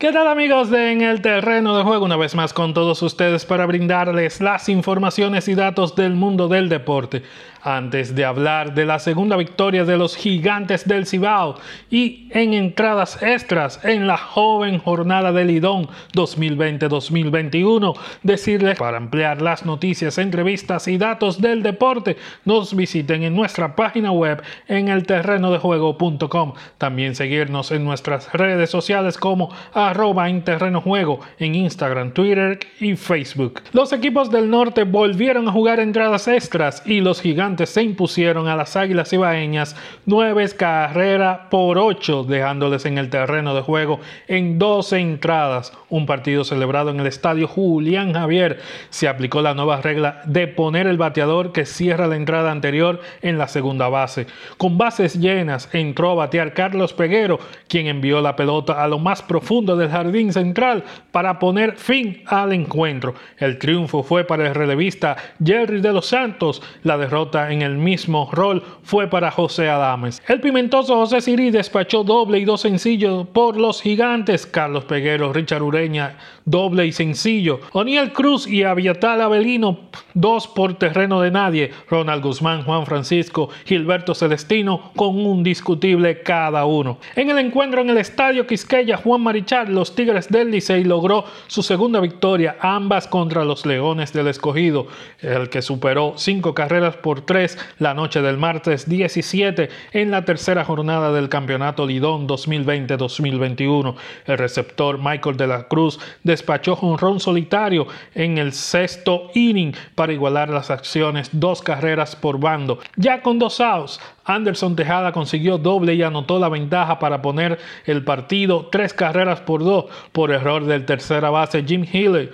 ¿Qué tal amigos de En el Terreno de Juego? Una vez más con todos ustedes para brindarles las informaciones y datos del mundo del deporte. Antes de hablar de la segunda victoria de los gigantes del Cibao y en entradas extras en la joven jornada del Lidón 2020-2021, decirles para ampliar las noticias, entrevistas y datos del deporte, nos visiten en nuestra página web en elterrenodejuego.com. También seguirnos en nuestras redes sociales como arroba en terreno juego en Instagram, Twitter y Facebook. Los equipos del norte volvieron a jugar entradas extras y los gigantes se impusieron a las águilas ibaeñas nueve carreras por ocho, dejándoles en el terreno de juego en 12 entradas. Un partido celebrado en el estadio Julián Javier. Se aplicó la nueva regla de poner el bateador que cierra la entrada anterior en la segunda base. Con bases llenas entró a batear Carlos Peguero, quien envió la pelota a lo más profundo del jardín central para poner fin al encuentro. El triunfo fue para el relevista Jerry de los Santos, la derrota en el mismo rol fue para José Adames. El pimentoso José Siri despachó doble y dos sencillos por los gigantes Carlos Peguero, Richard Ureña, doble y sencillo. Oniel Cruz y Aviatal Avelino, dos por terreno de nadie. Ronald Guzmán, Juan Francisco, Gilberto Celestino con un discutible cada uno. En el encuentro en el estadio Quisqueya, Juan Marichal los Tigres del Licey logró su segunda victoria, ambas contra los Leones del Escogido, el que superó cinco carreras por tres la noche del martes 17 en la tercera jornada del Campeonato Lidón 2020-2021. El receptor Michael de la Cruz despachó un ron solitario en el sexto inning igualar las acciones dos carreras por bando. Ya con dos outs, Anderson Tejada consiguió doble y anotó la ventaja para poner el partido tres carreras por dos por error del tercera base Jim Healy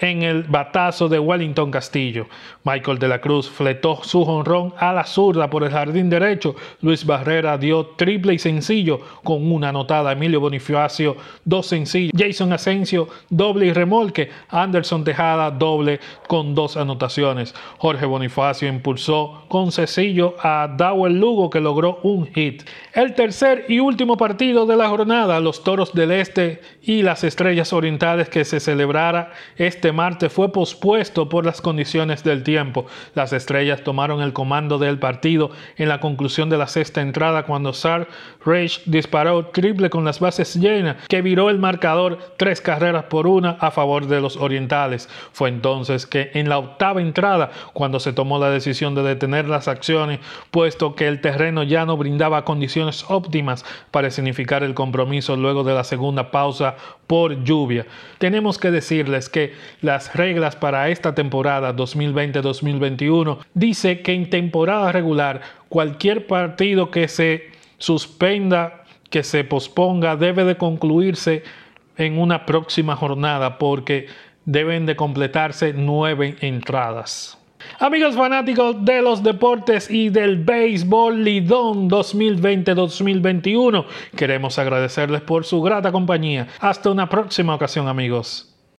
en el batazo de Wellington Castillo. Michael de la Cruz fletó su jonrón a la zurda por el jardín derecho. Luis Barrera dio triple y sencillo con una anotada. Emilio Bonifacio, dos sencillos. Jason Asensio, doble y remolque. Anderson Tejada, doble con dos anotaciones. Jorge Bonifacio impulsó con sencillo a Dowell Lugo que logró un hit. El tercer y último partido de la jornada, los Toros del Este y las Estrellas Orientales que se celebrara este este fue pospuesto por las condiciones del tiempo. Las estrellas tomaron el comando del partido en la conclusión de la sexta entrada cuando Sar Rage disparó triple con las bases llenas que viró el marcador tres carreras por una a favor de los orientales. Fue entonces que en la octava entrada cuando se tomó la decisión de detener las acciones puesto que el terreno ya no brindaba condiciones óptimas para significar el compromiso luego de la segunda pausa por lluvia. Tenemos que decirles que las reglas para esta temporada 2020-2021 dice que en temporada regular cualquier partido que se suspenda, que se posponga, debe de concluirse en una próxima jornada porque deben de completarse nueve entradas. Amigos fanáticos de los deportes y del béisbol Lidón 2020-2021, queremos agradecerles por su grata compañía. Hasta una próxima ocasión amigos.